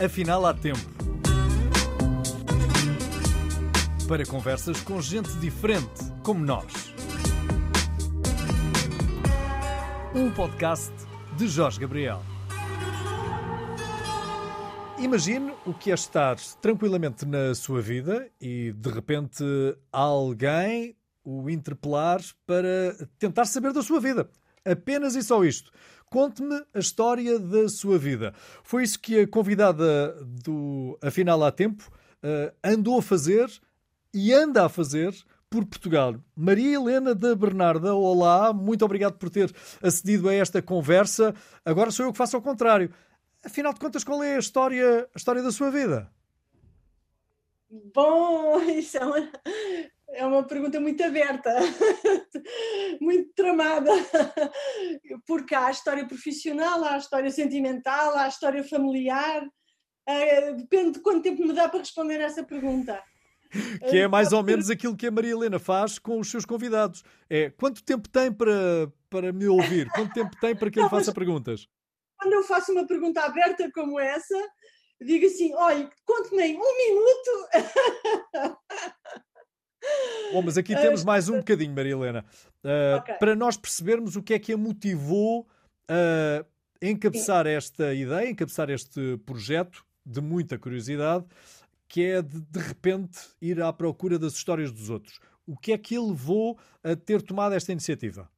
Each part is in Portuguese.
Afinal, há tempo. Para conversas com gente diferente, como nós. Um podcast de Jorge Gabriel. Imagine o que é estar tranquilamente na sua vida e de repente alguém o interpelar para tentar saber da sua vida. Apenas e só isto. Conte-me a história da sua vida. Foi isso que a convidada do Afinal há Tempo uh, andou a fazer e anda a fazer por Portugal. Maria Helena da Bernarda, olá, muito obrigado por ter acedido a esta conversa. Agora sou eu que faço ao contrário. Afinal de contas, qual é a história, a história da sua vida? Bom, isso é uma, é uma pergunta muito aberta, muito tramada, porque há a história profissional, há a história sentimental, há a história familiar. Uh, depende de quanto tempo me dá para responder essa pergunta. Que é mais ou menos aquilo que a Maria Helena faz com os seus convidados. É quanto tempo tem para, para me ouvir? Quanto tempo tem para que eu lhe faça perguntas? Quando eu faço uma pergunta aberta como essa, digo assim: olha, conte-me um minuto. Bom, mas aqui temos mais um bocadinho, Maria Helena, uh, okay. para nós percebermos o que é que a motivou a encabeçar Sim. esta ideia, encabeçar este projeto de muita curiosidade, que é de, de repente ir à procura das histórias dos outros. O que é que ele levou a ter tomado esta iniciativa?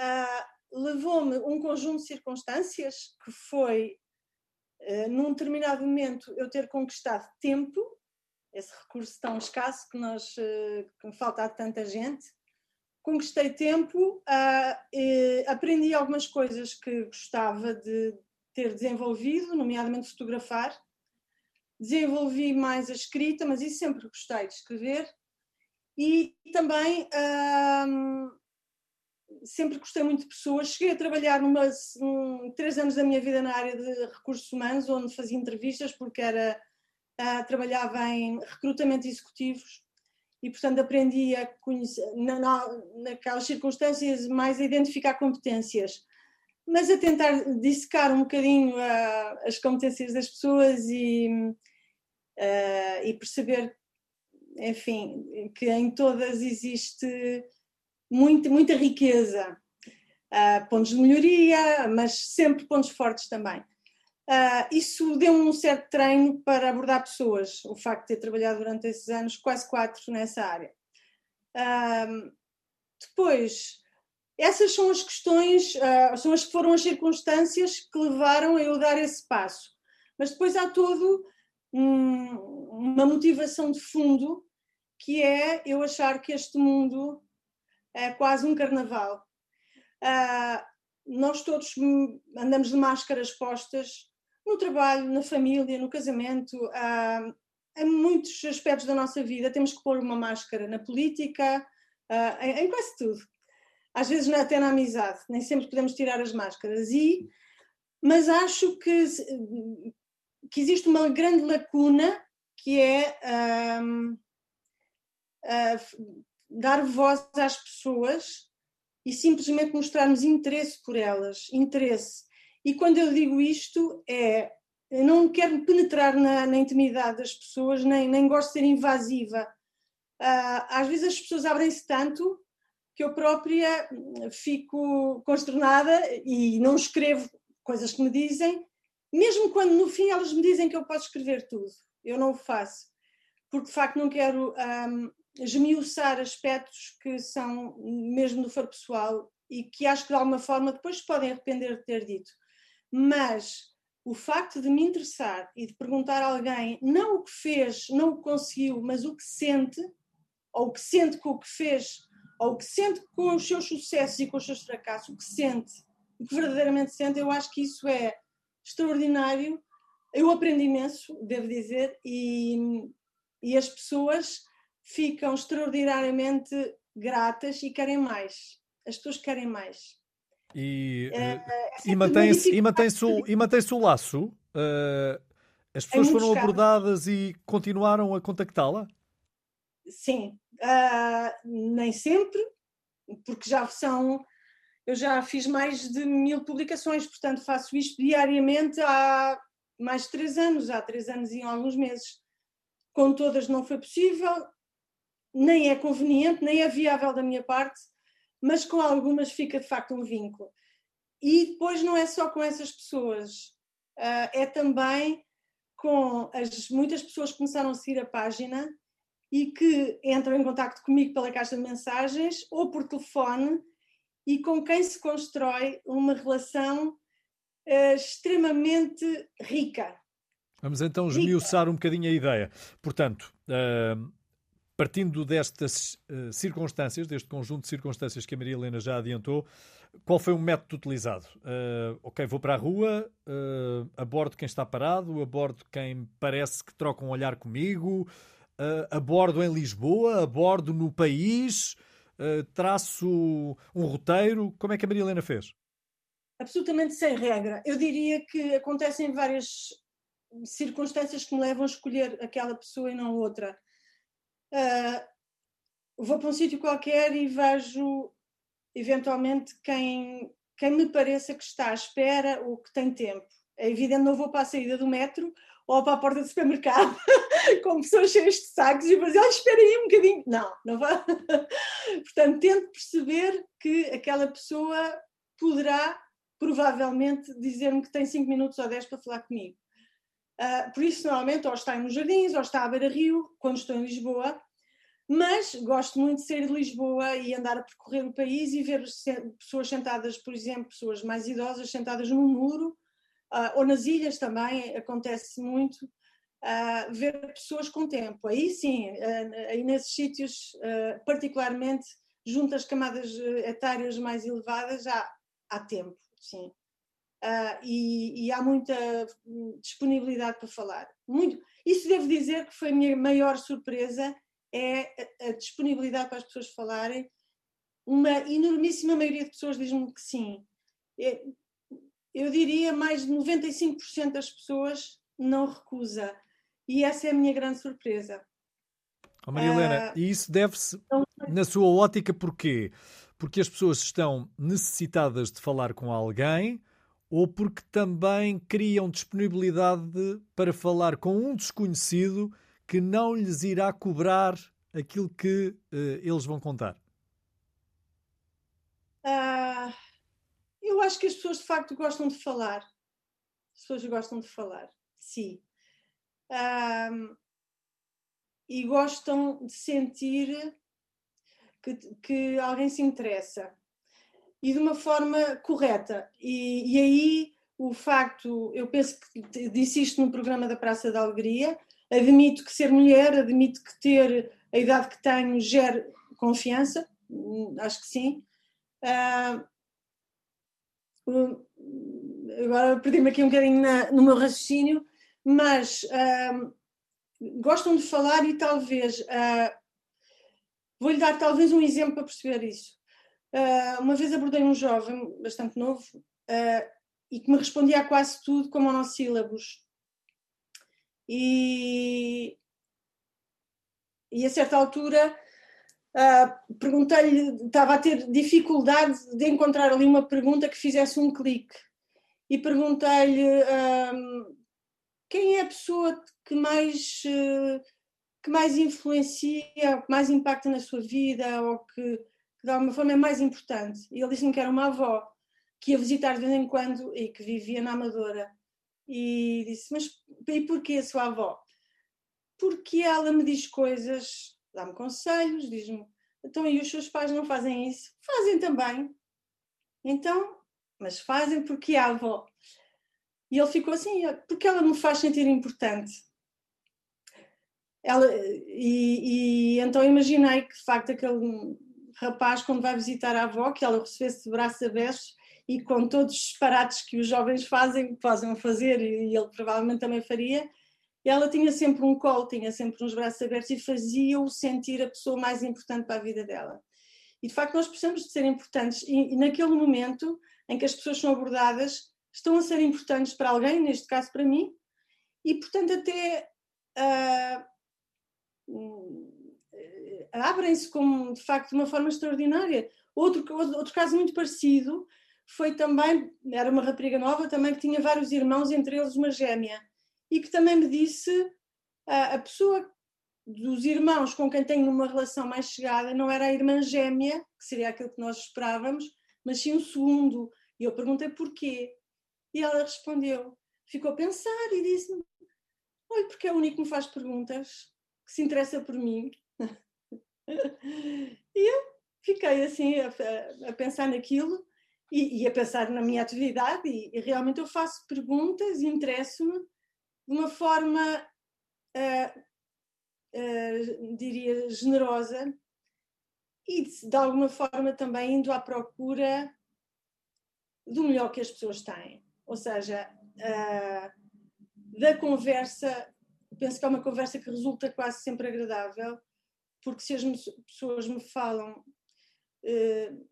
Uh, Levou-me um conjunto de circunstâncias que foi, uh, num determinado momento, eu ter conquistado tempo esse recurso tão escasso que nos eh, que falta a tanta gente. Conquistei tempo, uh, aprendi algumas coisas que gostava de ter desenvolvido, nomeadamente fotografar. Desenvolvi mais a escrita, mas isso sempre gostei de escrever. E também uh, sempre gostei muito de pessoas. Cheguei a trabalhar numa, um, três anos da minha vida na área de recursos humanos, onde fazia entrevistas, porque era uh, trabalhava em recrutamento executivos e, portanto, aprendi a conhecer, na, na, naquelas circunstâncias, mais a identificar competências, mas a tentar dissecar um bocadinho uh, as competências das pessoas e, uh, e perceber, enfim, que em todas existe muito, muita riqueza. Uh, pontos de melhoria, mas sempre pontos fortes também. Uh, isso deu um certo treino para abordar pessoas, o facto de ter trabalhado durante esses anos, quase quatro nessa área. Uh, depois, essas são as questões, uh, são as que foram as circunstâncias que levaram a eu dar esse passo. Mas depois há todo um, uma motivação de fundo que é eu achar que este mundo é quase um carnaval. nós todos andamos de máscaras postas, no trabalho, na família, no casamento, há, em muitos aspectos da nossa vida temos que pôr uma máscara na política, em, em quase tudo. Às vezes até na amizade, nem sempre podemos tirar as máscaras. E, mas acho que, que existe uma grande lacuna que é um, dar voz às pessoas e simplesmente mostrarmos interesse por elas, interesse. E quando eu digo isto, é eu não quero penetrar na, na intimidade das pessoas, nem, nem gosto de ser invasiva. Uh, às vezes as pessoas abrem-se tanto que eu própria fico consternada e não escrevo coisas que me dizem, mesmo quando no fim elas me dizem que eu posso escrever tudo. Eu não o faço, porque de facto não quero um, esmiuçar aspectos que são mesmo do foro pessoal e que acho que de alguma forma depois podem arrepender de ter dito. Mas o facto de me interessar e de perguntar a alguém não o que fez, não o que conseguiu, mas o que sente, ou o que sente com o que fez, ou o que sente com os seus sucessos e com os seus fracassos, o que sente, o que verdadeiramente sente, eu acho que isso é extraordinário. Eu aprendi imenso, devo dizer, e, e as pessoas ficam extraordinariamente gratas e querem mais. As pessoas querem mais. E, é, eh, é e mantém-se mantém o, mantém o laço? Uh, as pessoas foram casos. abordadas e continuaram a contactá-la? Sim, uh, nem sempre, porque já são. eu já fiz mais de mil publicações, portanto faço isto diariamente há mais de três anos, há três anos e alguns meses. Com todas não foi possível, nem é conveniente, nem é viável da minha parte, mas com algumas fica de facto um vínculo. E depois não é só com essas pessoas, ah, é também com as muitas pessoas que começaram a seguir a página e que entram em contato comigo pela caixa de mensagens ou por telefone e com quem se constrói uma relação uh, extremamente rica. Vamos então esmiuçar um bocadinho a ideia. Portanto, uh, partindo destas uh, circunstâncias, deste conjunto de circunstâncias que a Maria Helena já adiantou, qual foi o método utilizado? Uh, ok, vou para a rua, uh, abordo quem está parado, abordo quem parece que troca um olhar comigo, abordo em Lisboa, abordo no país, traço um roteiro. Como é que a Maria Helena fez? Absolutamente sem regra. Eu diria que acontecem várias circunstâncias que me levam a escolher aquela pessoa e não outra. Uh, vou para um sítio qualquer e vejo eventualmente quem, quem me pareça que está à espera ou que tem tempo. É evidente, não vou para a saída do metro ou para a porta do supermercado com pessoas cheias de sacos e dizer, olha, espera aí um bocadinho. Não, não vai. Portanto, tento perceber que aquela pessoa poderá, provavelmente, dizer-me que tem 5 minutos ou 10 para falar comigo. Uh, por isso, normalmente, ou está nos jardins, ou está à beira-rio, quando estou em Lisboa, mas gosto muito de sair de Lisboa e andar a percorrer o país e ver pessoas sentadas, por exemplo, pessoas mais idosas sentadas num muro, uh, ou nas ilhas também acontece muito, uh, ver pessoas com tempo. Aí sim, aí nesses sítios, particularmente junto às camadas etárias mais elevadas, há, há tempo, sim. E, e, há muita disponibilidade para falar. Muito. Isso devo dizer que foi a minha maior surpresa, é a, a disponibilidade para as pessoas falarem. Uma enormíssima maioria de pessoas diz-me que sim. É, eu diria mais de 95% das pessoas não recusa. E essa é a minha grande surpresa. Oh, Maria Helena, uh, e isso deve-se, na sua ótica, porquê? Porque as pessoas estão necessitadas de falar com alguém ou porque também criam disponibilidade para falar com um desconhecido que não lhes irá cobrar aquilo que uh, eles vão contar? Uh, eu acho que as pessoas de facto gostam de falar. As pessoas gostam de falar, sim. Um, e gostam de sentir que, que, alguém se interessa e de uma forma correta. E, e, aí o facto, eu penso que disse isto no programa da Praça da Alegria, admito que ser mulher, admito que ter a idade que tenho gera confiança, hum, acho que sim. Uh, agora perdi-me aqui um bocadinho na, no meu raciocínio, mas uh, gostam de falar e talvez. Uh, Vou-lhe dar talvez um exemplo para perceber isso. Uh, uma vez abordei um jovem bastante novo e que me respondia a quase tudo com monossílabos. E, e a certa altura uh, perguntei-lhe, estava a ter dificuldade de encontrar ali uma pergunta que fizesse um clique. E perguntei-lhe um, quem é a pessoa que mais, uh, que mais influencia, que mais impacta na sua vida, ou que, de alguma forma é mais importante. E ele disse-me que era uma avó que ia visitar de vez em quando e que vivia na Amadora. E disse: Mas e porquê a sua avó? Porque ela me diz coisas, dá-me conselhos, diz-me: Então, e os seus pais não fazem isso? Fazem também. Então, mas fazem porque a avó. E ele ficou assim: Porque ela me faz sentir importante. Ela, e, e então imaginei que de facto aquele rapaz, quando vai visitar a avó, que ela recebesse de braços abertos e com todos os disparates que os jovens fazem, possam fazer, e ele provavelmente também faria, ela tinha sempre um colo, tinha sempre uns braços abertos e fazia-o sentir a pessoa mais importante para a vida dela. E de facto nós precisamos de ser importantes, e, e naquele momento em que as pessoas são abordadas, estão a ser importantes para alguém, neste caso para mim, e portanto até uh, abrem-se como, de facto, de uma forma extraordinária. Outro, outro caso muito parecido foi também, era uma rapariga nova também que tinha vários irmãos, entre eles uma gêmea, e que também me disse a, a pessoa dos irmãos com quem tenho uma relação mais chegada não era a irmã gêmea, que seria aquilo que nós esperávamos, mas sim o segundo. E eu perguntei porquê. E ela respondeu, ficou a pensar e disse-me: Olha, porque é o único que me faz perguntas, que se interessa por mim. e eu fiquei assim a, a pensar naquilo e, e, a pensar na minha atividade, e, e realmente eu faço perguntas e interesso-me de uma forma, uh, uh, diria, generosa e de, de alguma forma também indo à procura do melhor que as pessoas têm. Ou seja, uh, da conversa, penso que é uma conversa que resulta quase sempre agradável, porque se as pessoas me falam uh,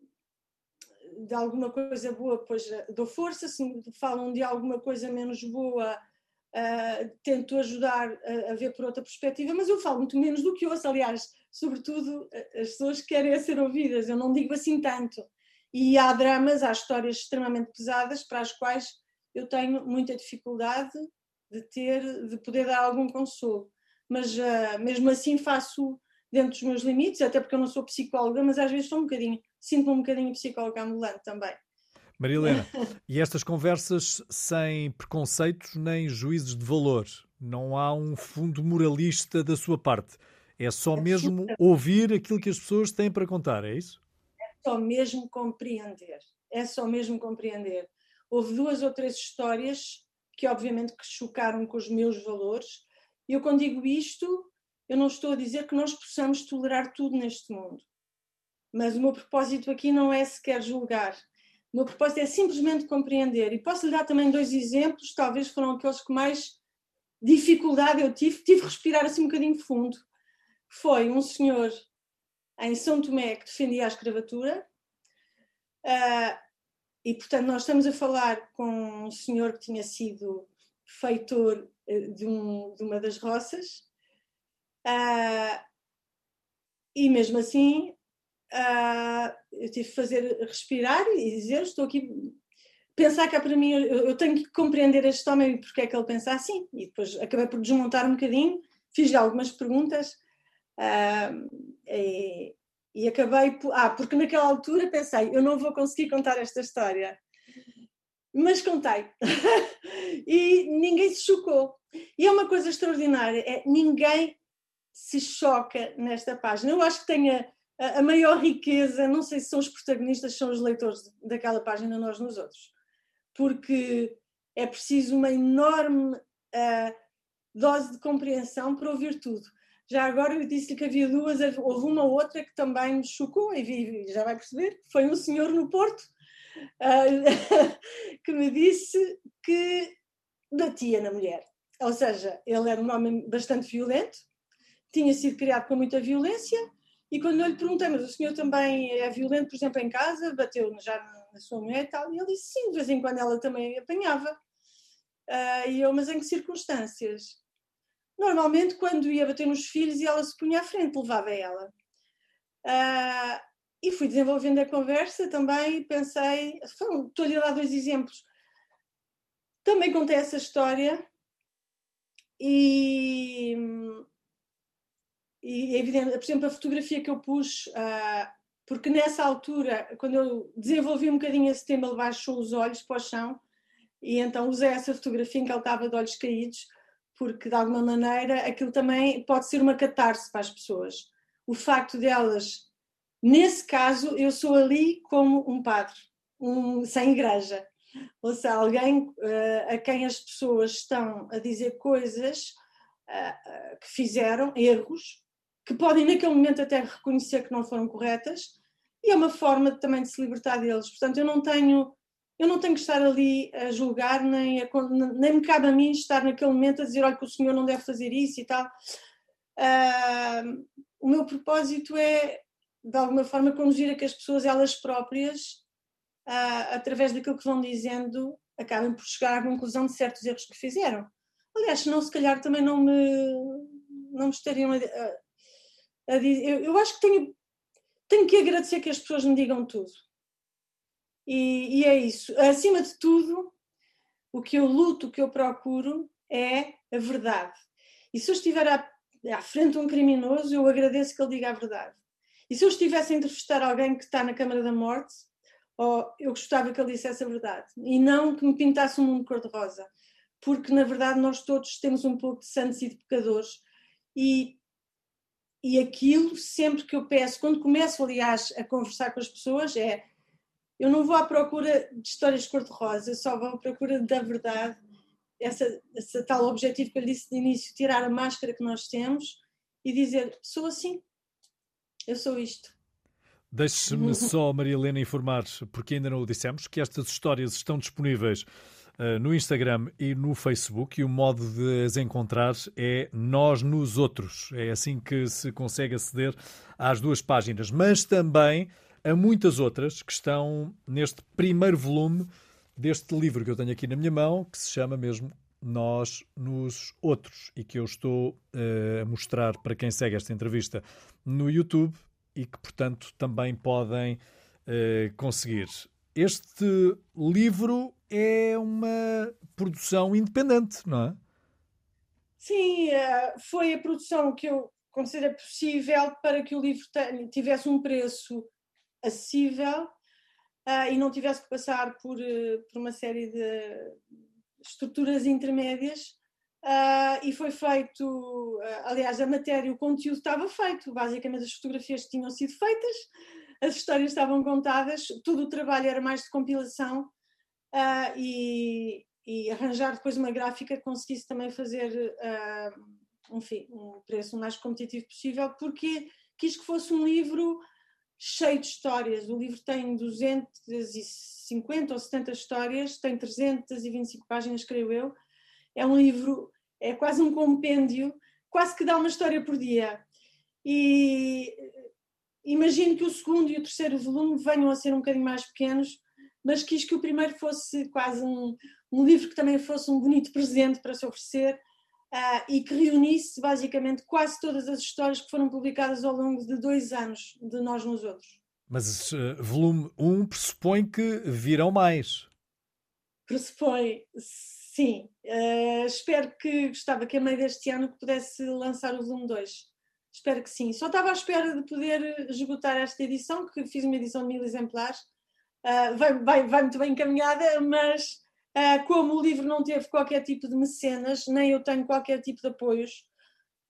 de alguma coisa boa, pois dou força, se me falam de alguma coisa menos boa, uh, tento ajudar a, a, ver por outra perspectiva, mas eu falo muito menos do que ouço, aliás, sobretudo as pessoas querem ser ouvidas, eu não digo assim tanto. E há dramas, há histórias extremamente pesadas para as quais eu tenho muita dificuldade de ter, de poder dar algum consolo. Mas uh, mesmo assim faço dentro dos meus limites, até porque eu não sou psicóloga, mas às vezes estou um bocadinho, sinto-me um bocadinho psicóloga ambulante também. Maria Helena, e estas conversas sem preconceitos nem juízes de valor? Não há um fundo moralista da sua parte? É só mesmo ouvir aquilo que as pessoas têm para contar, é isso? É só mesmo compreender. É só mesmo compreender. Houve duas ou três histórias que obviamente que chocaram com os meus valores. E eu quando digo isto, eu não estou a dizer que nós possamos tolerar tudo neste mundo. Mas o meu propósito aqui não é sequer julgar. O meu propósito é simplesmente compreender. E posso lhe dar também dois exemplos, talvez foram aqueles que mais dificuldade eu tive. Tive que respirar assim um bocadinho fundo foi um senhor em São Tomé que defendia a escravatura. Uh, e, portanto, nós estamos a falar com um senhor que tinha sido feitor eh, de, um, de uma das roças. Uh, e mesmo assim, uh, eu tive que fazer respirar e dizer: Estou aqui. Pensar que é para mim, eu, eu tenho que compreender este homem e porque é que ele pensa assim. E depois acabei por desmontar um bocadinho, fiz-lhe algumas perguntas Uh, e, e, acabei por. Ah, porque naquela altura pensei, eu não vou conseguir contar esta história. Mas contei. e ninguém se chocou. E é uma coisa extraordinária: é, ninguém se choca nesta página. Eu acho que tem a, a maior riqueza, não sei se são os protagonistas, são os leitores daquela página, nós nos outros. Porque é preciso uma enorme uh, dose de compreensão para ouvir tudo. Já agora eu disse-lhe que havia duas, houve uma outra que também me chocou, e já vai perceber, foi um senhor no Porto uh, que me disse que batia na mulher. Ou seja, ele era um homem bastante violento, tinha sido criado com muita violência, e quando eu lhe perguntei, mas o senhor também é violento, por exemplo, em casa, bateu já na sua mulher e tal, e ele disse sim, de vez em quando ela também apanhava. Uh, e eu, mas em que circunstâncias? Normalmente, quando ia bater nos filhos e ela se punha à frente, levava ela. Uh, e fui desenvolvendo a conversa também, pensei, estou-lhe a dar dois exemplos. Também contei essa história e, e é evidente, por exemplo, a fotografia que eu pus, uh, porque nessa altura, quando eu desenvolvi um bocadinho esse tema, ele baixou os olhos para o chão e então usei essa fotografia em que ele estava de olhos caídos porque de alguma maneira aquilo também pode ser uma catarse para as pessoas. O facto delas, nesse caso, eu sou ali como um padre, um, sem igreja. Ou seja, alguém uh, a quem as pessoas estão a dizer coisas uh, que fizeram, erros, que podem naquele momento até reconhecer que não foram corretas, e é uma forma também de se libertar deles. Portanto, eu não tenho eu não tenho que estar ali a julgar, nem, a, nem me cabe a mim estar naquele momento a dizer, olha, que o senhor não deve fazer isso e tal. Uh, o meu propósito é, de alguma forma, conduzir a que as pessoas, elas próprias, uh, através daquilo que vão dizendo, acabem por chegar à conclusão de certos erros que fizeram. Aliás, senão, se calhar, também não me, não me estariam a, a dizer. Eu, eu acho que tenho, tenho que agradecer que as pessoas me digam tudo. E, e, é isso. Acima de tudo, o que eu luto, o que eu procuro é a verdade. E se eu estiver à, à frente de um criminoso, eu agradeço que ele diga a verdade. E se eu estivesse a entrevistar alguém que está na Câmara da Morte, oh, eu gostava que ele dissesse a verdade. E não que me pintasse um mundo cor-de-rosa. Porque, na verdade, nós todos temos um pouco de santos e de pecadores. E, e aquilo, sempre que eu peço, quando começo, aliás, a conversar com as pessoas, é eu não vou à procura de histórias cor-de-rosa, só vou à procura da verdade, essa, essa tal objetivo que eu lhe disse de início, tirar a máscara que nós temos e dizer, sou assim, eu sou isto. Deixe-me só, Maria Helena, informar, porque ainda não o dissemos, que estas histórias estão disponíveis no Instagram e no Facebook e o modo de as encontrar é Nós nos Outros. É assim que se consegue aceder às duas páginas. Mas também a muitas outras que estão neste primeiro volume deste livro que eu tenho aqui na minha mão, que se chama mesmo Nós nos Outros, e que eu estou uh, a mostrar para quem segue esta entrevista no YouTube e que, portanto, também podem uh, conseguir. Este livro é uma produção independente, não é? Sim, eh, foi a produção que eu considero possível para que o livro tivesse um preço acessível uh, e não tivesse que passar por, por uma série de estruturas intermédias. E foi feito, aliás, a matéria, o conteúdo estava feito, basicamente as fotografias tinham sido feitas, as histórias estavam contadas, todo o trabalho era mais de compilação e, e, arranjar depois uma gráfica que conseguisse também fazer, enfim, um preço mais competitivo possível, porque quis que fosse um livro cheio de histórias. O livro tem 250 ou 70 histórias, tem 325 páginas, creio eu. É um livro, é quase um compêndio, quase que dá uma história por dia. E imagino que o segundo e o terceiro volume venham a ser um bocadinho mais pequenos, mas quis que o primeiro fosse quase um, um livro que também fosse um bonito presente para se oferecer uh, e que reunisse basicamente quase todas as histórias que foram publicadas ao longo de dois anos de Nós nos Outros. Mas uh, volume 1 um pressupõe que virão mais. Pressupõe, sim. Uh, espero que gostava que a meio deste ano pudesse lançar o volume 2. Espero que sim. Só estava à espera de poder esgotar esta edição, que fiz uma edição de mil exemplares. Uh, vai, vai, vai muito bem encaminhada, mas Uh, como o livro não teve qualquer tipo de mecenas, nem eu tenho qualquer tipo de apoios,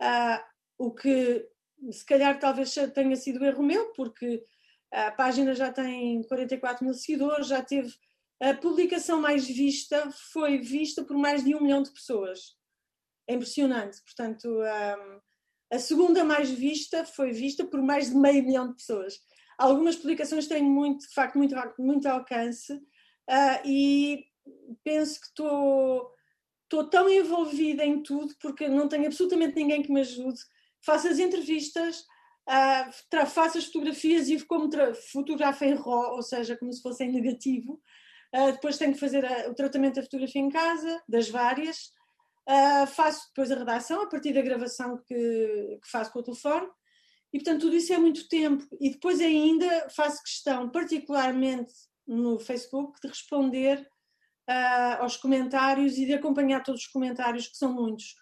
uh, o que se calhar talvez tenha sido erro meu, porque a página já tem 44 mil seguidores, já teve a publicação mais vista, foi vista por mais de um milhão de pessoas. É impressionante. Portanto, um, ah, a segunda mais vista foi vista por mais de meio milhão de pessoas. Algumas publicações têm muito, de facto, muito, muito alcance uh, e penso que estou tão envolvida em tudo porque não tenho absolutamente ninguém que me ajude. Faço as entrevistas, uh, faço as fotografias e como fotografo em RAW, ou seja, como se fosse em negativo. Uh, depois tenho que fazer a, o tratamento da fotografia em casa, das várias. Uh, faço depois a redação a partir da gravação que, que faço com o telefone. E, portanto, tudo isso é muito tempo. E depois ainda faço questão, particularmente no Facebook, de responder uh, aos comentários e de acompanhar todos os comentários, que são muitos.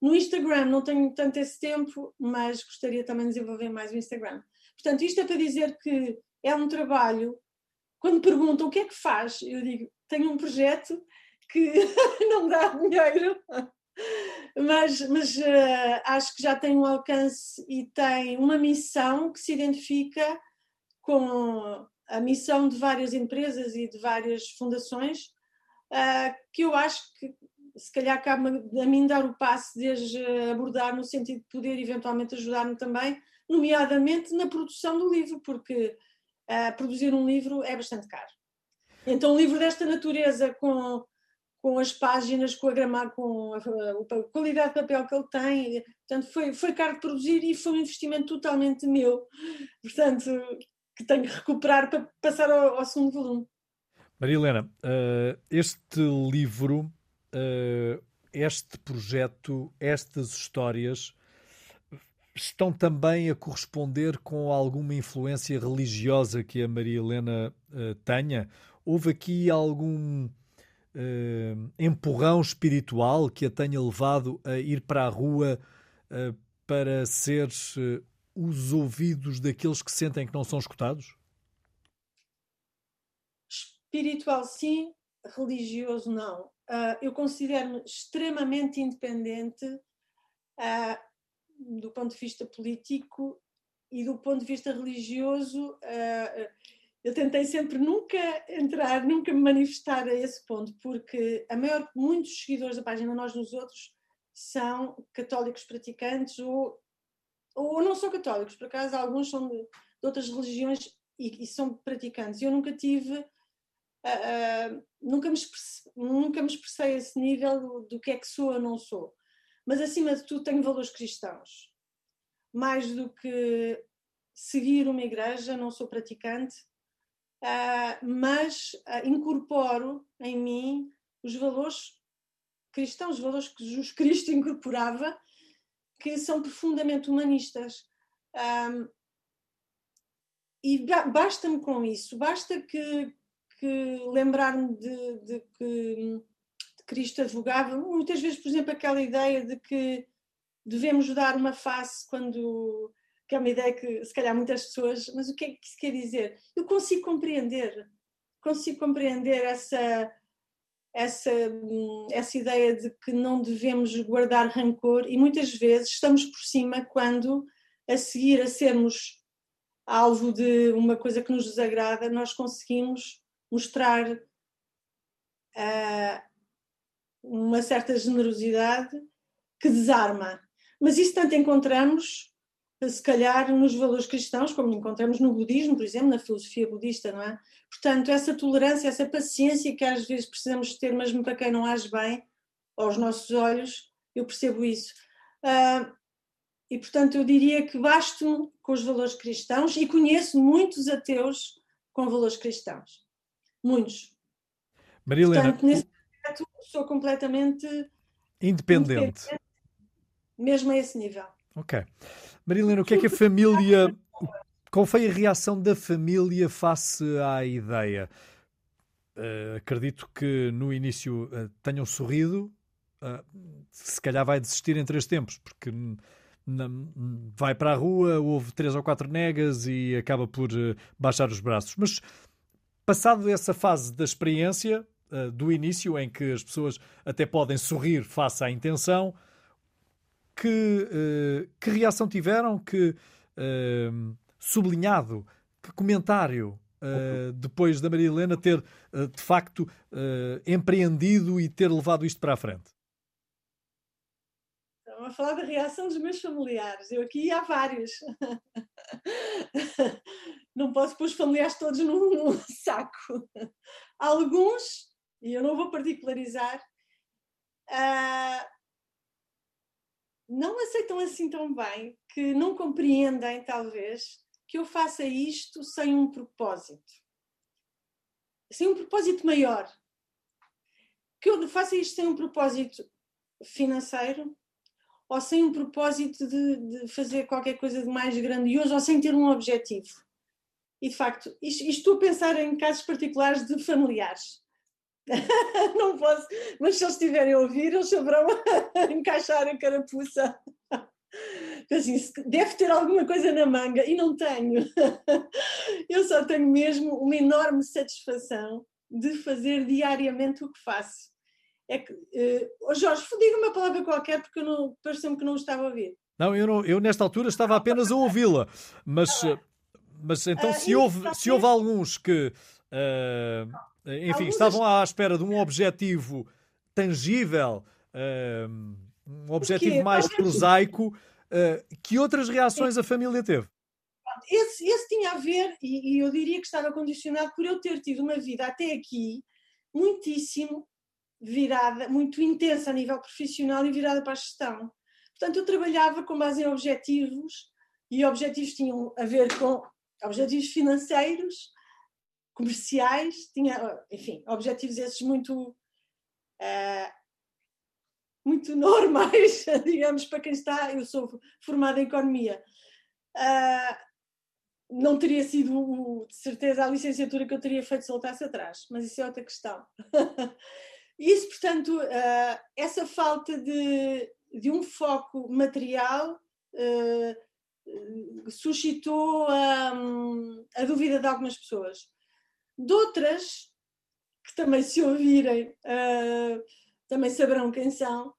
No Instagram não tenho tanto esse tempo, mas gostaria também de desenvolver mais o Instagram. Portanto, isto é para dizer que é um trabalho. Quando perguntam o que é que faz, eu digo: tenho um projeto que não dá dinheiro, mas, mas uh, acho que já tem um alcance e tem uma missão que se identifica com a missão de várias empresas e de várias fundações uh, que eu acho que se calhar cabe a mim dar o passo de as abordar no sentido de poder eventualmente ajudar-me também, nomeadamente na produção do livro, porque uh, produzir um livro é bastante caro. Então, um livro desta natureza, com, com as páginas, com a gramar, com a, a, qualidade de papel que ele tem, portanto, foi, foi caro de produzir e foi um investimento totalmente meu, portanto, que tenho que recuperar para passar ao, ao segundo volume. Maria Helena, eh, este livro, eh, este projeto, estas histórias estão também a corresponder com alguma influência religiosa que a Maria Helena uh, tenha? Houve aqui algum uh, empurrão espiritual que a tenha levado a ir para a rua uh, para ser os ouvidos daqueles que sentem que não são escutados? Espiritual, sim, religioso, não. eu considero-me extremamente independente do ponto de vista político e do ponto de vista religioso, uh, eu tentei sempre nunca entrar, nunca me manifestar a esse ponto, porque a maior, muitos seguidores da página Nós nos Outros são católicos praticantes ou, ou não são católicos, por acaso alguns são de, de outras religiões e, e, são praticantes. Eu nunca tive, uh, uh, nunca, me expressei, nunca me expressei a esse nível do, do que é que sou ou não sou mas acima de tudo tenho valores cristãos. Mais do que seguir uma igreja, não sou praticante, uh, mas uh, incorporo em mim os valores cristãos, os valores que Jesus Cristo incorporava, que são profundamente humanistas. Um, e basta-me com isso, basta que, que lembrar-me de, de, que Cristo advogava, muitas vezes, por exemplo, aquela ideia de que devemos dar uma face quando. Que é uma ideia que se calhar muitas pessoas. Mas o que é que isso quer dizer? Eu consigo compreender, consigo compreender essa. Essa, essa ideia de que não devemos guardar rancor, e muitas vezes estamos por cima quando, a seguir a sermos alvo de uma coisa que nos desagrada, nós conseguimos mostrar uh, uma certa generosidade que desarma. Mas isso tanto encontramos, se calhar, nos valores cristãos, como encontramos no budismo, por exemplo, na filosofia budista, não é? Portanto, essa tolerância, essa paciência que às vezes precisamos ter, mesmo para quem não age bem, aos nossos olhos, eu percebo isso. Uh, e, portanto, eu diria que basto com os valores cristãos e conheço muitos ateus com valores cristãos. Muitos. Marilena, Portanto, nesse sou completamente independente. independente. Mesmo a esse nível. Ok. Marilena, o que é que a família. Qual foi a reação da família face à ideia? Uh, acredito que no início uh, tenham sorrido, uh, se calhar vai desistir em três tempos, porque vai para a rua, houve três ou quatro negas e acaba por baixar os braços. Mas passado essa fase da experiência, do início, em que as pessoas até podem sorrir face à intenção. Que, uh, que reação tiveram? Que uh, sublinhado? Que comentário? depois da Maria Helena ter de facto empreendido e ter levado isto para a frente? Estão a falar da reação dos meus familiares. Eu aqui há vários. Não posso pôr os familiares todos num, num saco. Alguns e eu não vou particularizar, uh, não aceitam assim tão bem, que não compreendem, talvez, que eu faça isto sem um propósito. Sem um propósito maior. Que eu faça isto sem um propósito financeiro ou sem um propósito de, de fazer qualquer coisa de mais grandioso ou sem ter um objetivo. E de facto, isto, isto estou a pensar em casos particulares de familiares. não posso, mas se eles estiverem a ouvir, eles saberão encaixar a carapuça. Assim, deve ter alguma coisa na manga e não tenho. Eu só tenho mesmo uma enorme satisfação de fazer diariamente o que faço. É que, uh, Jorge, diga uma palavra qualquer porque eu não, pareceu-me que não estava a ouvir. Não, eu, não, eu nesta altura estava apenas a ouvi-la, mas, ah, mas então uh, se, houve, se houve alguns que uh, enfim, Alguns estavam à espera de um objetivo tangível, uh, um objetivo mais prosaico. Uh, que outras reações a família teve? Esse, esse tinha a ver, e, e, eu diria que estava condicionado por eu ter tido uma vida até aqui muitíssimo virada, muito intensa a nível profissional e virada para a gestão. Portanto, eu trabalhava com base em objetivos, e objetivos tinham a ver com objetivos financeiros, comerciais, tinha, enfim, objetivos esses muito uh, muito normais, digamos, para quem está. Eu sou formada em economia. Uh, não teria sido, de certeza, a licenciatura que eu teria feito se voltasse atrás, mas isso é outra questão. isso, portanto, uh, essa falta de, de um foco material uh, suscitou um, a dúvida de algumas pessoas. De outras, que também se ouvirem, uh, também saberão quem são,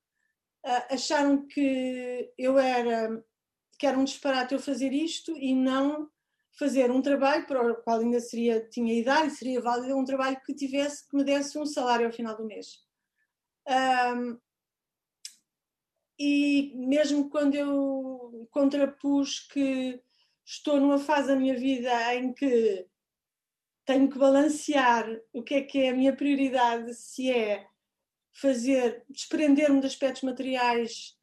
acharam que eu era que era um disparate eu fazer isto e não fazer um trabalho para o qual ainda seria, tinha idade e seria válido, um trabalho que tivesse, que me desse um salário ao final do mês. Um, e mesmo quando eu contrapus que estou numa fase da minha vida em que tenho que balancear o que é que é a minha prioridade, se é fazer, desprender-me de aspectos materiais,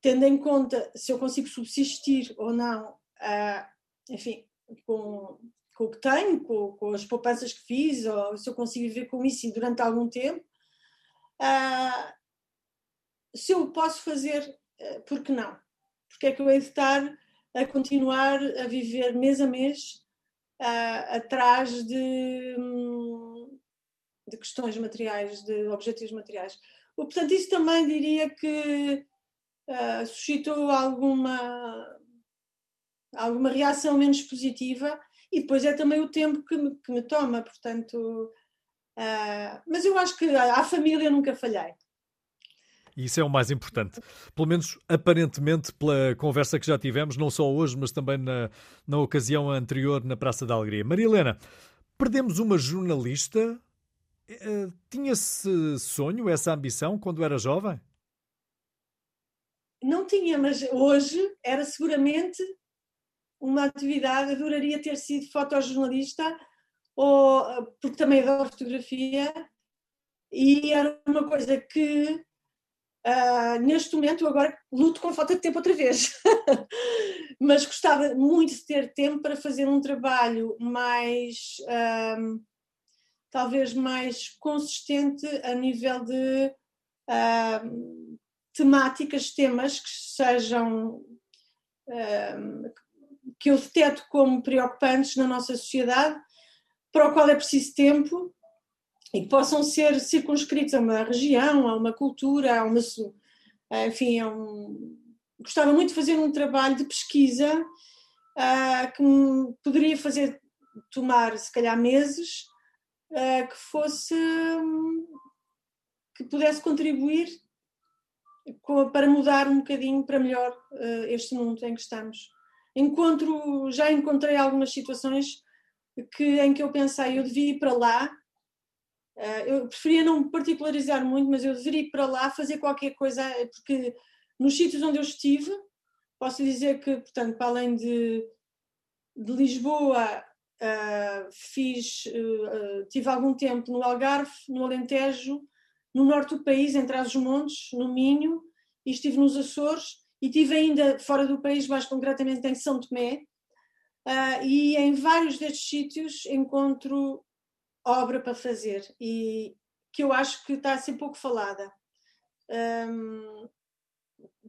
tendo em conta se eu consigo subsistir ou não, uh, enfim, com, com o que tenho, com, com, as poupanças que fiz, ou se eu consigo viver com isso durante algum tempo. Uh, se eu posso fazer, uh, por que não? Porque é que eu hei de estar a continuar a viver mês a mês uh, atrás de, de questões materiais, de objetivos materiais? Portanto, isso também diria que uh, suscitou alguma alguma reação menos positiva e depois é também o tempo que me, que me toma, portanto. Uh, mas eu acho que à família nunca falhei. E isso é o mais importante. Pelo menos aparentemente, pela conversa que já tivemos, não só hoje, mas também na, na ocasião anterior na Praça da Alegria. Maria Helena, perdemos uma jornalista. Uh, tinha esse sonho, essa ambição quando era jovem? Não tinha, mas hoje era seguramente uma atividade, adoraria ter sido fotojornalista, ou, porque também adoro fotografia, e era uma coisa que uh, neste momento eu agora luto com falta de tempo outra vez. Mas gostava muito de ter tempo para fazer um trabalho mais, uh, talvez mais consistente a nível de uh, temáticas, temas que sejam que eu deteto como preocupantes na nossa sociedade, para o qual é preciso tempo e que possam ser circunscritos a uma região, a uma cultura, a uma. Enfim, a um, gostava muito de fazer um trabalho de pesquisa uh, que poderia fazer tomar, se calhar, meses, uh, que fosse. Um, que pudesse contribuir para mudar um bocadinho para melhor uh, este mundo em que estamos encontro, já encontrei algumas situações que, em que eu pensei, eu devia ir para lá, eh, eu preferia não particularizar muito, mas eu deveria ir para lá fazer qualquer coisa, porque nos sítios onde eu estive, posso dizer que, portanto, para além de, de Lisboa, uh, fiz, uh, tive algum tempo no Algarve, no Alentejo, no norte do país, entre as montes, no Minho, e estive nos Açores, e estive ainda fora do país, mais concretamente em São Tomé, uh, e em vários destes sítios encontro obra para fazer e que eu acho que está a ser pouco falada. Um,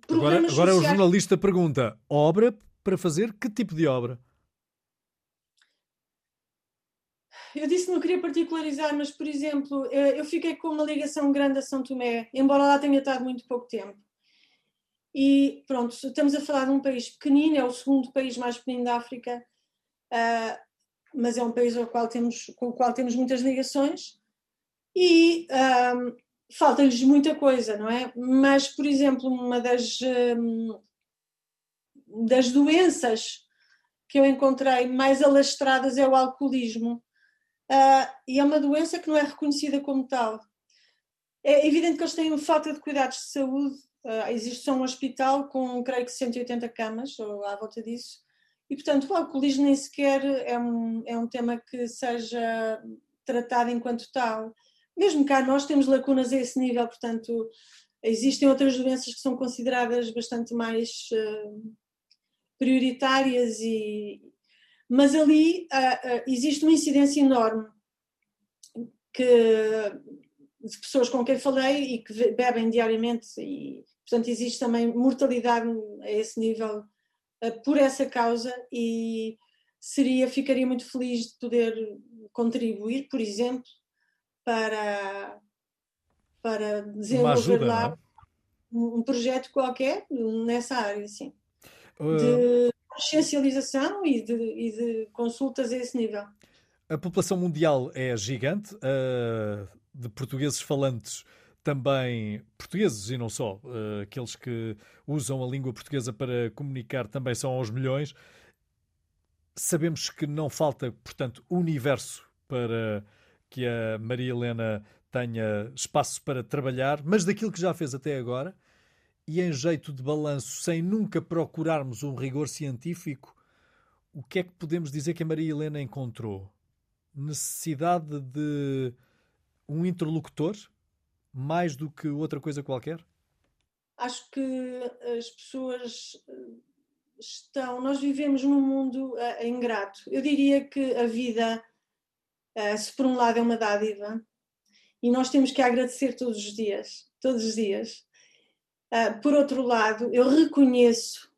agora, agora o jornalista pergunta: obra para fazer? Que tipo de obra? Eu disse que não queria particularizar, mas, por exemplo, eu fiquei com uma ligação grande a São Tomé, embora lá tenha estado muito pouco tempo. E pronto, estamos a falar de um país pequenino, é o segundo país mais pequenino da África, uh, mas é um país ao qual temos, com o qual temos muitas ligações e um, falta-lhes muita coisa, não é? Mas, por exemplo, uma das, um, das doenças que eu encontrei mais alastradas é o alcoolismo. Uh, e é uma doença que não é reconhecida como tal. É evidente que eles têm falta de cuidados de saúde Uh, existe só um hospital com, creio que, 180 camas, ou à volta disso, e, portanto, o alcoolismo nem sequer é um, é um tema que seja tratado enquanto tal. Mesmo cá nós temos lacunas a esse nível, portanto, existem outras doenças que são consideradas bastante mais uh, prioritárias, e, mas ali uh, existe uma incidência enorme que de pessoas com quem falei e que bebem diariamente e portanto existe também mortalidade a esse nível uh, por essa causa e seria ficaria muito feliz de poder contribuir por exemplo para para desenvolver ajuda, lá é? um projeto qualquer nessa área sim. Uh... de consciencialização e de, e de consultas a esse nível. A população mundial é gigante, uh, de portugueses falantes também, portugueses e não só, uh, aqueles que usam a língua portuguesa para comunicar também são aos milhões. Sabemos que não falta, portanto, universo para que a Maria Helena tenha espaço para trabalhar, mas daquilo que já fez até agora, e em jeito de balanço, sem nunca procurarmos um rigor científico, o que é que podemos dizer que a Maria Helena encontrou? necessidade de um interlocutor mais do que outra coisa qualquer? Acho que as pessoas eh, estão. Nós vivemos num mundo uh, ingrato. Eu diria que a vida, uh, se por um lado é uma dádiva, e nós temos que agradecer todos os dias, todos os dias. Uh, por outro lado, eu reconheço,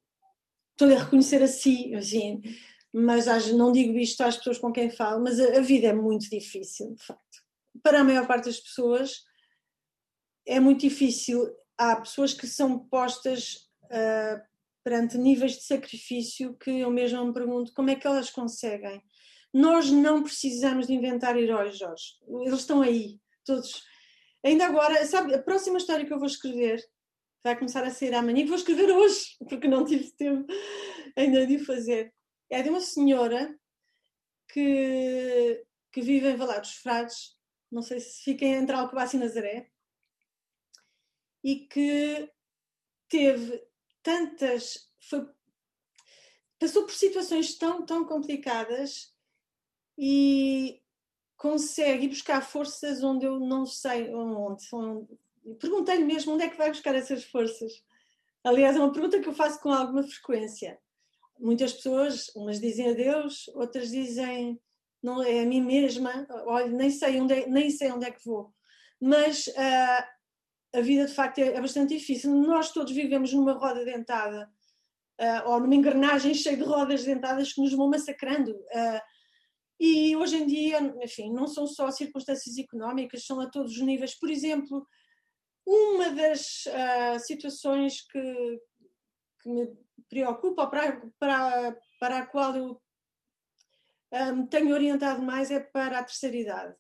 estou a reconhecer a si, assim, mas não digo isto às pessoas com quem falo, mas a, a, vida é muito difícil, de facto. Para a maior parte das pessoas é muito difícil. Há pessoas que são postas uh, perante níveis de sacrifício que eu mesma me pergunto como é que elas conseguem. Nós não precisamos de inventar heróis, Jorge. Eles estão aí, todos. Ainda agora, sabe, a próxima história que eu vou escrever vai começar a sair amanhã, e vou escrever hoje, porque não tive tempo ainda de fazer é de uma senhora que, que vive em Valar dos Frades, não sei se fica entre Alcobaça e Nazaré, e que teve tantas. Foi, passou por situações tão, tão complicadas e consegue buscar forças onde eu não sei onde. onde Perguntei-lhe mesmo onde é que vai buscar essas forças. Aliás, é uma pergunta que eu faço com alguma frequência muitas pessoas, umas dizem a Deus, outras dizem não é a mim mesma, olha, nem sei onde é, nem sei onde é que vou. Mas uh, a vida de facto é, é, bastante difícil. Nós todos vivemos numa roda dentada uh, ou numa engrenagem cheia de rodas dentadas que nos vão massacrando. Uh, e hoje em dia, enfim, não são só circunstâncias económicas, são a todos os níveis. Por exemplo, uma das situações que, que me preocupa, para, para, para a qual eu um, tenho orientado mais é para a terceira idade.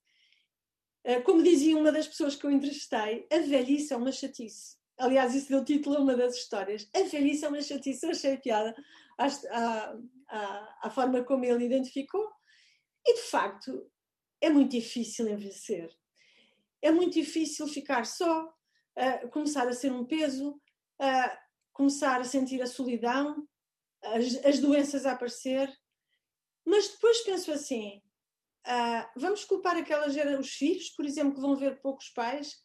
Uh, como dizia uma das pessoas que eu entrevistei, a velhice é uma chatice. Aliás, isso deu título a uma das histórias. A velhice é uma chatice. Eu achei piada à, à, à forma como ele identificou. E, de facto, é muito difícil envelhecer. É muito difícil ficar só, uh, começar a ser um peso, uh, começar a sentir a solidão, as, as doenças a aparecer. Mas depois penso assim: uh, vamos culpar aquela geração, os filhos, por exemplo, que vão ver poucos pais,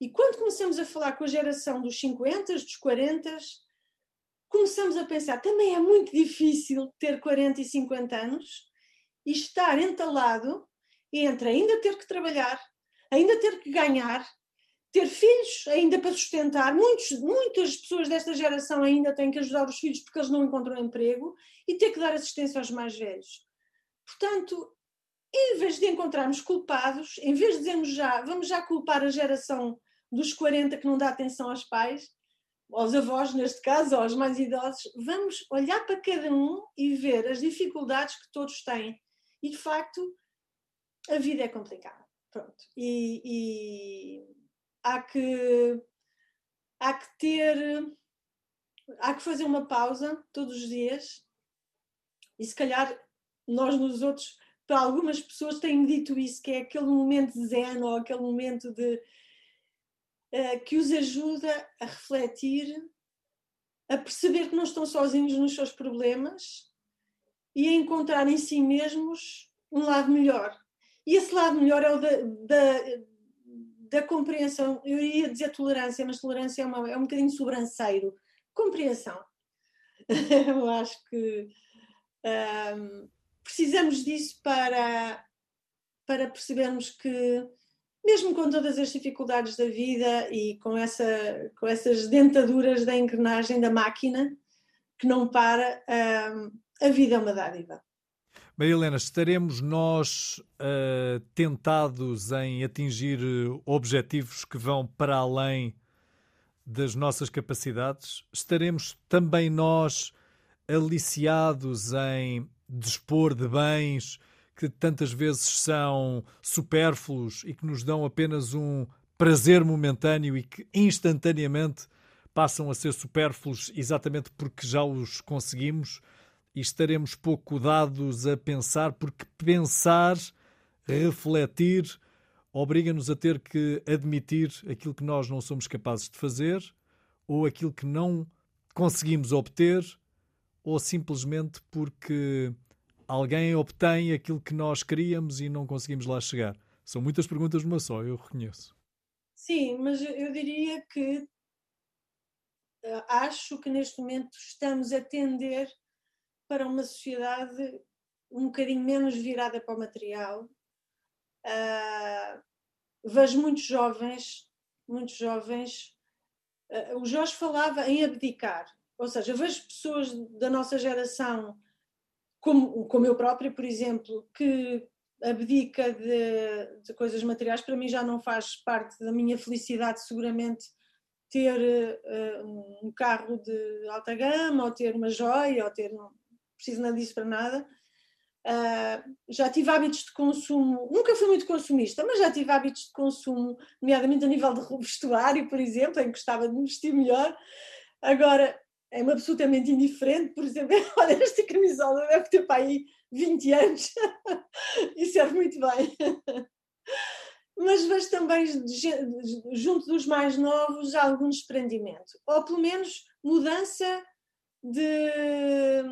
e quando começamos a falar com a geração dos 50, dos 40, começamos a pensar também é muito difícil ter 40 e 50 anos e estar entalado entre ainda ter que trabalhar, ainda ter que ganhar, ter filhos ainda para sustentar. Muitos, muitas pessoas desta geração ainda têm que ajudar os filhos porque eles não encontram emprego e ter que dar assistência aos mais velhos. Portanto, em vez de encontrarmos culpados, em vez de dizermos já, vamos já culpar a geração dos 40 que não dá atenção aos pais, aos avós neste caso, aos mais idosos, vamos olhar para cada um e ver as dificuldades que todos têm. E de facto, a vida é complicada. Pronto. E, e há que, há que ter, há que fazer uma pausa todos os dias e se calhar nós nos outros, para algumas pessoas têm dito isso, que é aquele momento zen ou aquele momento de uh, que os ajuda a refletir, a perceber que não estão sozinhos nos seus problemas e a encontrar em si mesmos um lado melhor. E esse lado melhor é o da, da da compreensão, eu ia dizer tolerância, mas tolerância é, uma, é um bocadinho sobranceiro. Compreensão. eu acho que um, precisamos disso para, para percebermos que mesmo com todas as dificuldades da vida e com, essa, com essas dentaduras da engrenagem da máquina que não para, a vida é uma dádiva. Maria Helena, estaremos nós uh, tentados em atingir objetivos que vão para além das nossas capacidades? Estaremos também nós aliciados em dispor de bens que tantas vezes são supérfluos e que nos dão apenas um prazer momentâneo e que instantaneamente passam a ser supérfluos exatamente porque já os conseguimos? e estaremos pouco dados a pensar, porque pensar, refletir, obriga-nos a ter que admitir aquilo que nós não somos capazes de fazer, ou aquilo que não conseguimos obter, ou simplesmente porque alguém obtém aquilo que nós queríamos e não conseguimos lá chegar. São muitas perguntas numa só, eu reconheço. Sim, mas eu diria que eh, acho que neste momento estamos a tender para uma sociedade um bocadinho menos virada para o material. Uh, vejo muitos jovens, muitos jovens. Uh, o Jorge falava em abdicar, ou seja, vejo pessoas da nossa geração, como, como eu própria, por exemplo, que abdica de, de, coisas materiais, para mim já não faz parte da minha felicidade, seguramente, ter uh, um carro de alta gama, ou ter uma joia, ou ter preciso nada disso para nada. Uh, já tive hábitos de consumo, nunca fui muito consumista, mas já tive hábitos de consumo, nomeadamente a nível de vestuário, por exemplo, em que gostava de me vestir melhor. Agora, é-me absolutamente indiferente, por exemplo, olha, esta camisola deve ter para aí 20 anos e serve muito bem. Mas vejo também, junto dos mais novos, algum desprendimento, ou pelo menos mudança de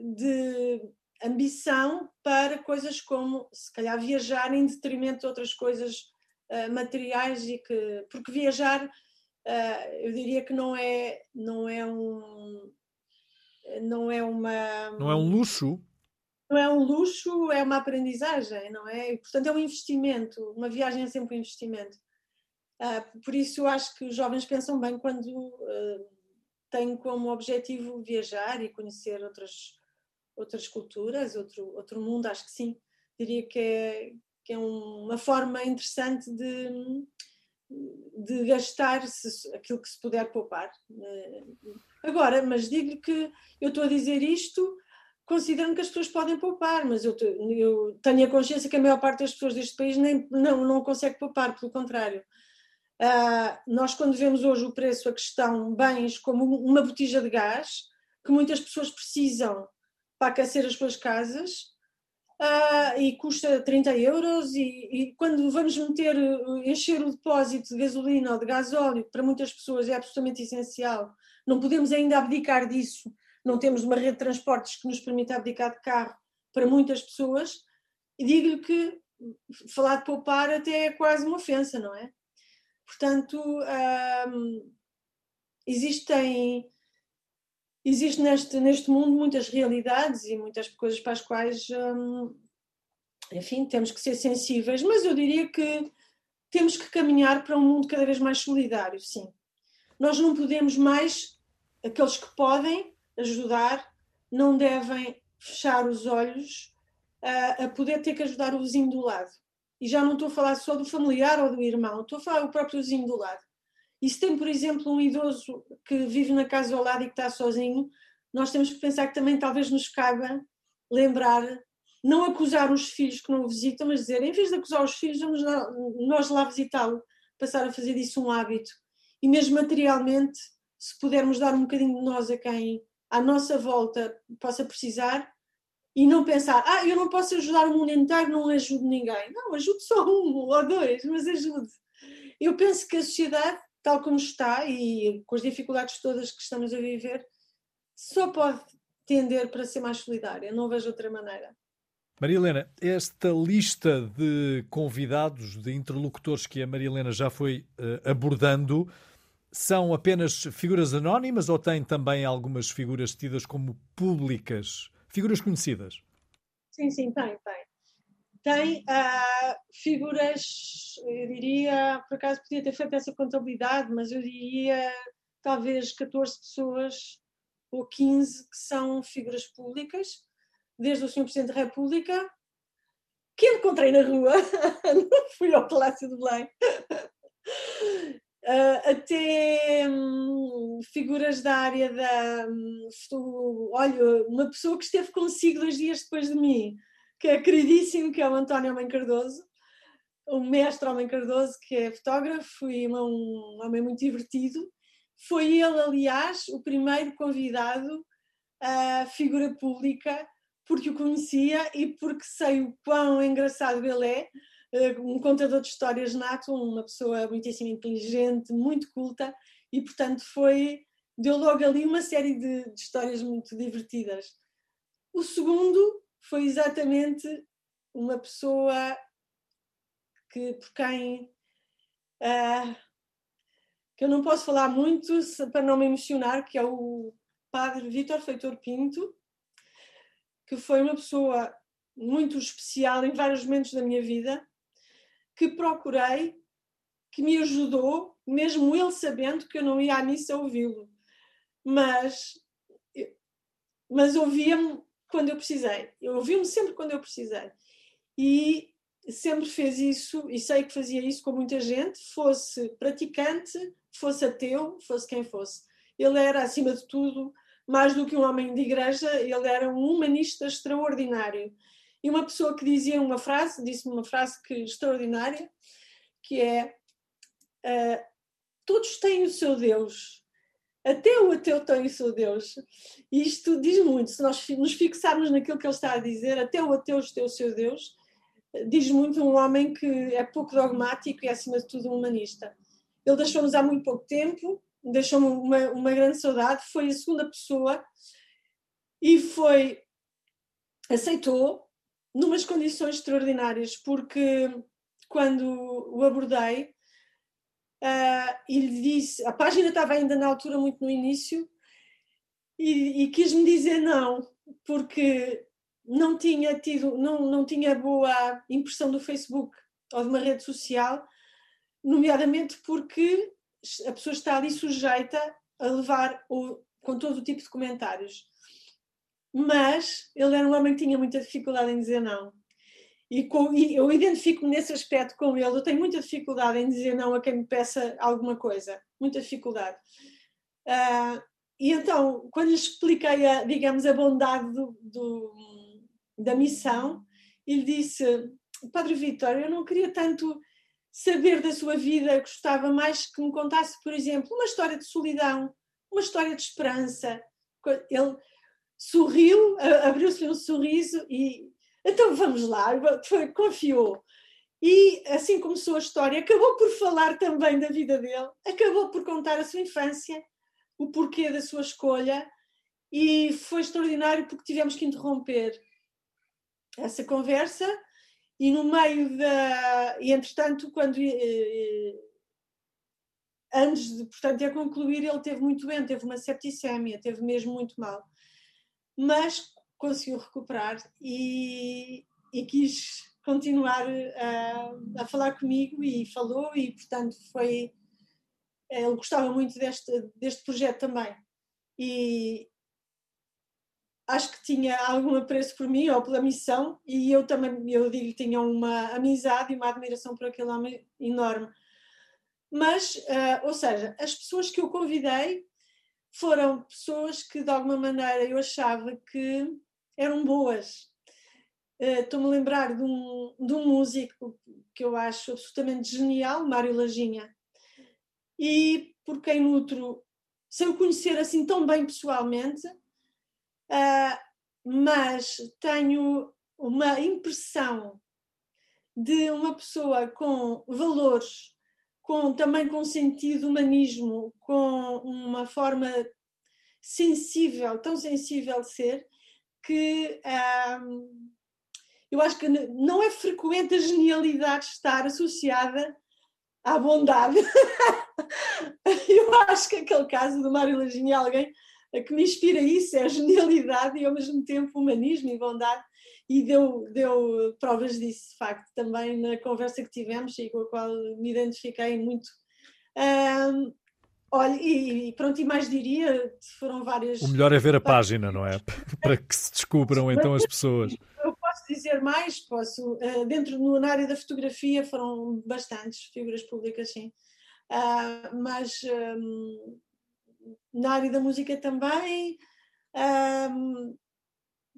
de ambição para coisas como, se calhar, viajar em detrimento de outras coisas uh, materiais e que, porque viajar, uh, eu diria que não é, não é um, não é uma... Não é um luxo? Não é um luxo, é uma aprendizagem, não é? E, portanto, é um investimento. Uma viagem é sempre um investimento. Uh, por isso, eu acho que os jovens pensam bem quando têm como objetivo viajar e conhecer outras, outras culturas, outro, outro mundo, acho que sim. Diria que é, que é uma forma interessante de, de gastar aquilo que se puder poupar. Eh, agora, mas digo-lhe que eu estou a dizer isto considerando que as pessoas podem poupar, mas eu, eu, tenho a consciência que a maior parte das pessoas deste país nem, não, não consegue poupar, pelo contrário. Uh, nós, quando vemos hoje o preço a questão bens como uma botija de gás, que muitas pessoas precisam para aquecer as suas casas uh, e custa 30 euros e, e, quando vamos meter, encher o depósito de gasolina ou de gasóleo, que para muitas pessoas é absolutamente essencial, não podemos ainda abdicar disso, não temos uma rede de transportes que nos permita abdicar de carro para muitas pessoas, e digo-lhe que falar de poupar até é quase uma ofensa, não é? Portanto, ah, existem existe neste, neste mundo muitas realidades e muitas coisas para as quais, hum, enfim, temos que ser sensíveis, mas eu diria que temos que caminhar para um mundo cada vez mais solidário, sim. Nós não podemos mais, aqueles que podem ajudar, não devem fechar os olhos a, a poder ter que ajudar o vizinho do lado. E já não estou a falar só do familiar ou do irmão, estou a falar do próprio vizinho do lado. E se tem, por exemplo, um idoso que vive na casa ao lado e que está sozinho, nós temos que pensar que também talvez nos caiba lembrar, não acusar os filhos que não o visitam, mas dizer, em vez de acusar os filhos, vamos lá, nós lá visitá-lo, passar a fazer disso um hábito. E mesmo materialmente, se pudermos dar um bocadinho de nós a quem à nossa volta possa precisar, e não pensar, ah, eu não posso ajudar o mundo inteiro, não ajudo ninguém. Não, ajude só um ou dois, mas ajude. Eu penso que a sociedade tal como está e com as dificuldades todas que estamos a viver, só pode tender para ser mais solidária. Não vejo outra maneira. Maria Helena, esta lista de convidados, de interlocutores que a Maria Helena já foi uh, abordando, são apenas figuras anónimas ou tem também algumas figuras tidas como públicas, figuras conhecidas? Sim, sim, tem, tem. Tem uh, figuras, eu diria, por acaso podia ter feito essa contabilidade, mas eu diria talvez 14 pessoas ou 15 que são figuras públicas, desde o Sr. Presidente da República, que encontrei na rua, não fui ao Palácio de Belém, Uh, até hum, figuras da área da. Hum, olha, uma pessoa que esteve consigo dois dias depois de mim, que é queridíssimo, que é o António Homem Cardoso, o mestre Homem Cardoso, que é fotógrafo e um homem muito divertido. Foi ele, aliás, o primeiro convidado a figura pública, porque o conhecia e porque sei o quão engraçado ele é eh, um contador de histórias nato, uma pessoa muitíssimo inteligente, muito culta, e portanto foi, deu logo ali uma série de, de histórias muito divertidas. O segundo foi exatamente uma pessoa que por quem uh, que eu não posso falar muito para não me emocionar, que é o padre Vítor Feitor Pinto, que foi uma pessoa muito especial em vários momentos da minha vida, que procurei, que me ajudou, mesmo ele sabendo que eu não ia à missa ouvi-lo. Mas, mas ouvia-me quando eu precisei. Eu ouvia-me sempre quando eu precisei. E sempre fez isso, e sei que fazia isso com muita gente, fosse praticante, fosse ateu, fosse quem fosse. Ele era, acima de tudo, mais do que um homem de igreja, ele era um humanista extraordinário e uma pessoa que dizia uma frase, disse-me uma frase que extraordinária, que é uh, todos têm o seu Deus, até o ateu tem o seu Deus. E isto diz muito, se nós nos fixarmos naquilo que ele está a dizer, até o ateu tem o seu Deus, diz muito um homem que é pouco dogmático e, acima de tudo, um humanista. Ele deixou-nos há muito pouco tempo, deixou-me uma, uma grande saudade, foi a segunda pessoa e foi, aceitou, numas condições extraordinárias, porque quando o abordei, ele disse, a página estava ainda na altura muito no início, e, e quis-me dizer não, porque não tinha tido, não, não tinha boa impressão do Facebook ou de uma rede social, nomeadamente porque a pessoa está ali sujeita a levar o, com todo o tipo de comentários mas ele era um homem que tinha muita dificuldade em dizer não. E, com, e eu identifico-me nesse aspecto com ele. Eu tenho muita dificuldade em dizer não a quem me peça alguma coisa, muita dificuldade. Uh, e então, quando lhe expliquei, a, digamos, a bondade do, do, da missão, ele disse: Padre Vitor, eu não queria tanto saber da sua vida, gostava mais que me contasse, por exemplo, uma história de solidão, uma história de esperança. Ele sorriu, abriu-se um sorriso e então vamos lá, confiou. E assim começou a história. Acabou por falar também da vida dele, acabou por contar a sua infância, o porquê da sua escolha, e foi extraordinário porque tivemos que interromper essa conversa. E no meio da. E entretanto, quando. Eh, antes de, portanto, de concluir, ele teve muito doente, teve uma septicémia, teve mesmo muito mal mas conseguiu recuperar e, e quis continuar a, a, falar comigo e falou e portanto foi ele gostava muito deste, deste projeto também. E acho que tinha algum apreço por mim ou pela missão e eu também eu digo tinha uma amizade e uma admiração por aquele homem enorme. Mas uh, ou seja as pessoas que eu convidei foram pessoas que de alguma maneira eu achava que eram boas. Uh, Estou-me a lembrar de um, de um músico que eu acho absolutamente genial, Mário Lajinha, e por quem nutro, sem o conhecer assim tão bem pessoalmente, uh, mas tenho uma impressão de uma pessoa com valores com, também com sentido humanismo, com uma forma sensível, tão sensível de ser, que eu acho que não é frequente a genialidade estar associada à bondade. eu acho que aquele caso do Mário Lajinha é alguém que me inspira isso, é a genialidade e ao mesmo tempo humanismo e bondade. e deu, deu provas disso, de facto, também na conversa que tivemos e com a qual me identifiquei muito. Um, olha, e, pronto, e mais diria, foram várias. O melhor é ver a página, não é? Para que se descubram então as pessoas. Eu posso dizer mais, posso. Uh, dentro na área da fotografia foram bastantes figuras públicas, sim. Uh, mas um, na área da música também. Um,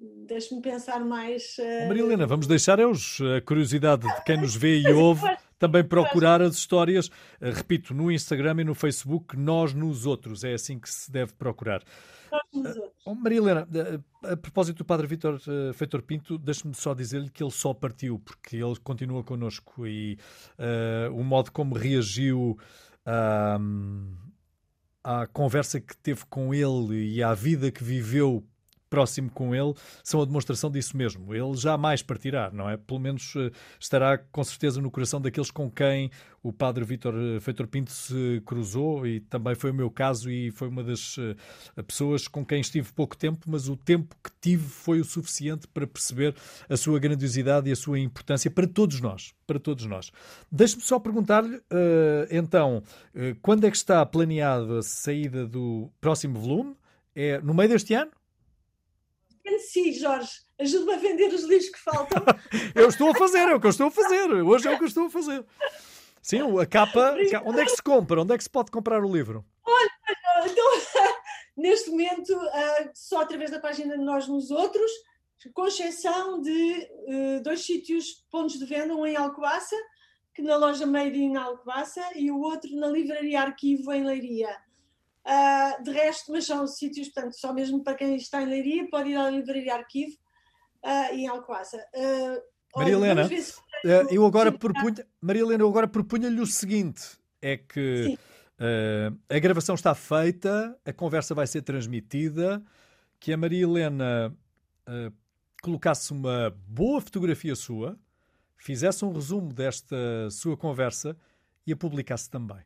Deixe-me pensar mais. Uh... Maria Helena, vamos deixar a curiosidade de quem nos vê e ouve também procurar as histórias, uh, repito, no Instagram e no Facebook, nós nos outros, é assim que se deve procurar. Uh, Maria Helena, a propósito do Padre Vítor Feitor Pinto, deixe-me só dizer-lhe que ele só partiu, porque ele continua connosco e o modo como reagiu à conversa que teve com ele e à vida que viveu próximo com ele são a demonstração disso mesmo. Ele jamais partirá, não é? Pelo menos eh, estará com certeza no coração daqueles com quem o padre Vítor eh, Feitor Pinto se cruzou e também foi o meu caso e foi uma das eh, pessoas com quem estive pouco tempo, mas o tempo que tive foi o suficiente para perceber a sua grandiosidade e a sua importância para todos nós, para todos nós. Deixe-me só perguntar-lhe, então, quando é que está planeado a saída do próximo volume? É no meio deste ano? Sim, Jorge, ajude-me a vender os livros que faltam. eu estou a fazer, é o que eu estou a fazer. Hoje é o que eu estou a fazer. Sim, a capa. Onde é que se compra? Onde é que se pode comprar o livro? Olha, então, neste momento, uh, só através da página de Nós nos Outros, com exceção de uh, dois sítios, pontos de venda, um em Alcobaça, que na loja Made in Alcobaça, e o outro na Livraria Arquivo em Leiria. Uh, de resto, mas são sítios, portanto, só mesmo para quem está em Leiria, pode ir à Livraria Arquivo uh, e em Alcoaça. Uh, Maria Helena, eu agora propunha, Maria Helena, eu agora propunha-lhe o seguinte: é que a gravação está feita, a conversa vai ser transmitida, que a Maria Helena colocasse uma boa fotografia sua, fizesse um resumo desta sua conversa e a publicasse também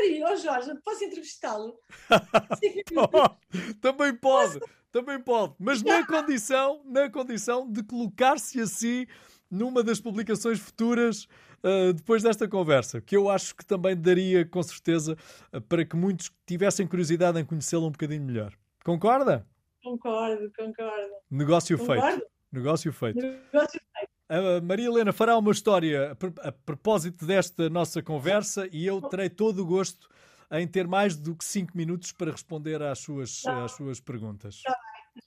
gostaria, oh Jorge, posso entrevistá-lo? também pode, também pode, mas na condição, na condição de colocar-se assim numa das publicações futuras uh, depois desta conversa, que eu acho que também daria, com certeza, uh, para que muitos tivessem curiosidade em conhecê-lo um bocadinho melhor. Concorda? Concordo, concordo. Negócio concordo. feito. Negócio feito. Negócio feito. A Maria Helena fará uma história a propósito desta nossa conversa e eu terei todo o gosto em ter mais do que 5 minutos para responder às suas, tá. às suas perguntas. Tá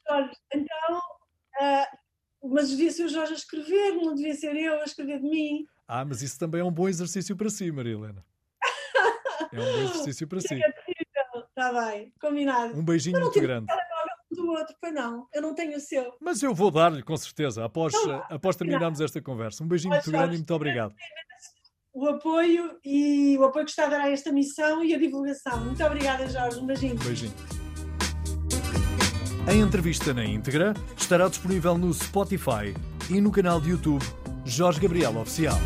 Jorge, então, uh, mas devia ser o Jorge a escrever, não devia ser eu a escrever de mim. Ah, mas isso também é um bom exercício para si, Maria Helena. É um bom exercício para si. Está bem, combinado. Um beijinho muito grande do outro, foi não, eu não tenho o seu. Mas eu vou dar-lhe, com certeza, após, então, após terminarmos esta conversa. Um beijinho muito grande e muito obrigado. O apoio e o apoio que está a dar a esta missão e a divulgação. Muito obrigada, Jorge. Um beijinho. Um beijinho. A entrevista na íntegra estará disponível no Spotify e no canal de YouTube Jorge Gabriel Oficial.